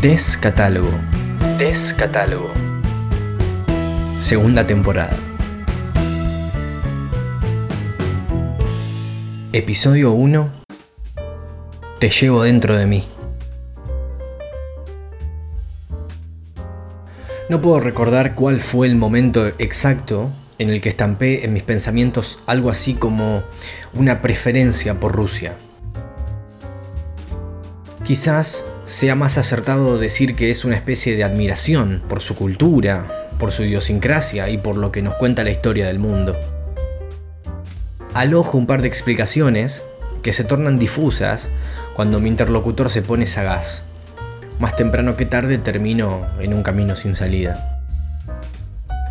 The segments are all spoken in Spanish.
Descatálogo. Descatálogo. Segunda temporada. Episodio 1. Te llevo dentro de mí. No puedo recordar cuál fue el momento exacto en el que estampé en mis pensamientos algo así como una preferencia por Rusia. Quizás sea más acertado decir que es una especie de admiración por su cultura, por su idiosincrasia y por lo que nos cuenta la historia del mundo. Alojo un par de explicaciones que se tornan difusas cuando mi interlocutor se pone sagaz más temprano que tarde termino en un camino sin salida.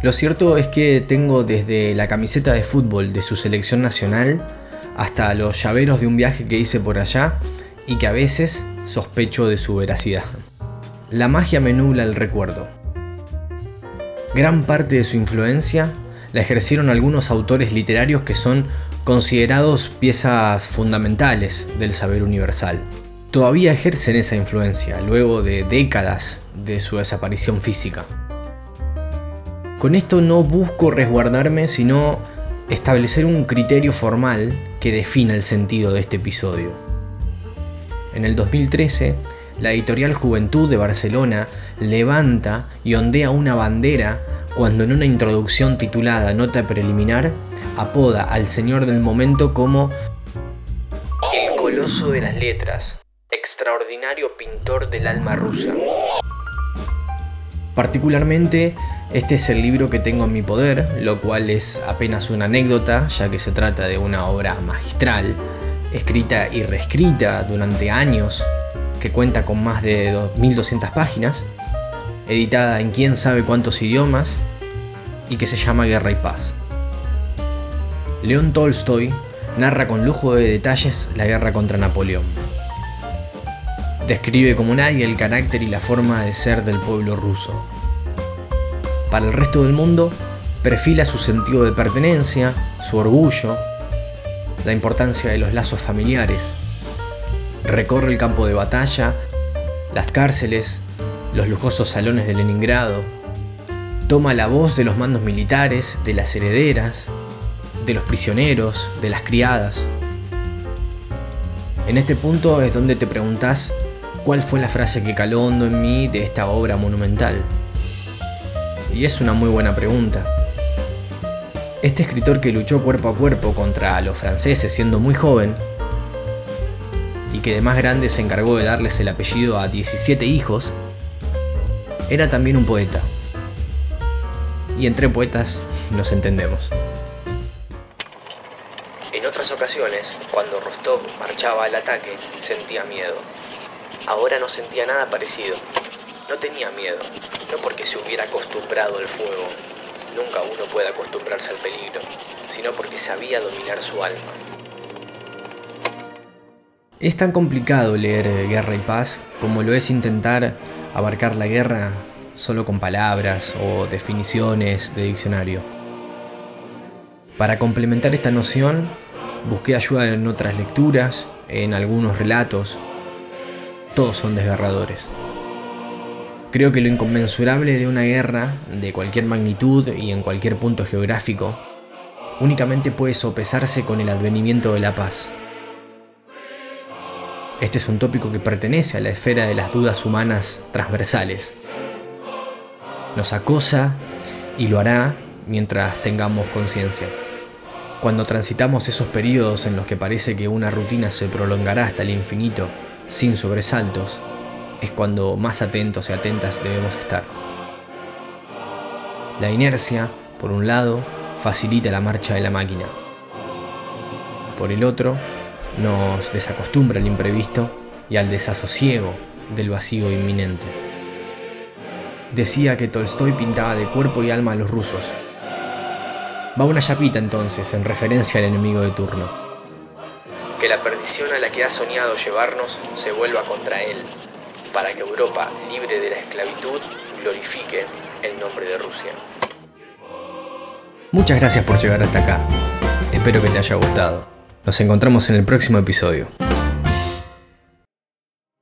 Lo cierto es que tengo desde la camiseta de fútbol de su selección nacional hasta los llaveros de un viaje que hice por allá y que a veces sospecho de su veracidad. La magia me el recuerdo. Gran parte de su influencia la ejercieron algunos autores literarios que son considerados piezas fundamentales del saber universal todavía ejercen esa influencia luego de décadas de su desaparición física. Con esto no busco resguardarme, sino establecer un criterio formal que defina el sentido de este episodio. En el 2013, la editorial Juventud de Barcelona levanta y ondea una bandera cuando en una introducción titulada Nota Preliminar apoda al señor del momento como el coloso de las letras, extraordinario pintor del alma rusa. Particularmente, este es el libro que tengo en mi poder, lo cual es apenas una anécdota, ya que se trata de una obra magistral, escrita y reescrita durante años, que cuenta con más de 2.200 páginas, editada en quién sabe cuántos idiomas, y que se llama Guerra y Paz. León Tolstoy narra con lujo de detalles la guerra contra Napoleón describe como nadie el carácter y la forma de ser del pueblo ruso. Para el resto del mundo, perfila su sentido de pertenencia, su orgullo, la importancia de los lazos familiares. Recorre el campo de batalla, las cárceles, los lujosos salones de Leningrado. Toma la voz de los mandos militares, de las herederas, de los prisioneros, de las criadas. En este punto es donde te preguntas cuál fue la frase que caló hondo en mí de esta obra monumental. Y es una muy buena pregunta. Este escritor que luchó cuerpo a cuerpo contra los franceses siendo muy joven, y que de más grande se encargó de darles el apellido a 17 hijos, era también un poeta. Y entre poetas nos entendemos. En otras ocasiones, cuando Rostov marchaba al ataque, sentía miedo. Ahora no sentía nada parecido. No tenía miedo, no porque se hubiera acostumbrado al fuego. Nunca uno puede acostumbrarse al peligro, sino porque sabía dominar su alma. Es tan complicado leer Guerra y Paz como lo es intentar abarcar la guerra solo con palabras o definiciones de diccionario. Para complementar esta noción, busqué ayuda en otras lecturas, en algunos relatos, todos son desgarradores. Creo que lo inconmensurable de una guerra, de cualquier magnitud y en cualquier punto geográfico, únicamente puede sopesarse con el advenimiento de la paz. Este es un tópico que pertenece a la esfera de las dudas humanas transversales. Nos acosa y lo hará mientras tengamos conciencia. Cuando transitamos esos periodos en los que parece que una rutina se prolongará hasta el infinito, sin sobresaltos, es cuando más atentos y atentas debemos estar. La inercia, por un lado, facilita la marcha de la máquina. Por el otro, nos desacostumbra al imprevisto y al desasosiego del vacío inminente. Decía que Tolstoy pintaba de cuerpo y alma a los rusos. Va una chapita entonces en referencia al enemigo de turno que la perdición a la que ha soñado llevarnos se vuelva contra él, para que Europa, libre de la esclavitud, glorifique el nombre de Rusia. Muchas gracias por llegar hasta acá. Espero que te haya gustado. Nos encontramos en el próximo episodio.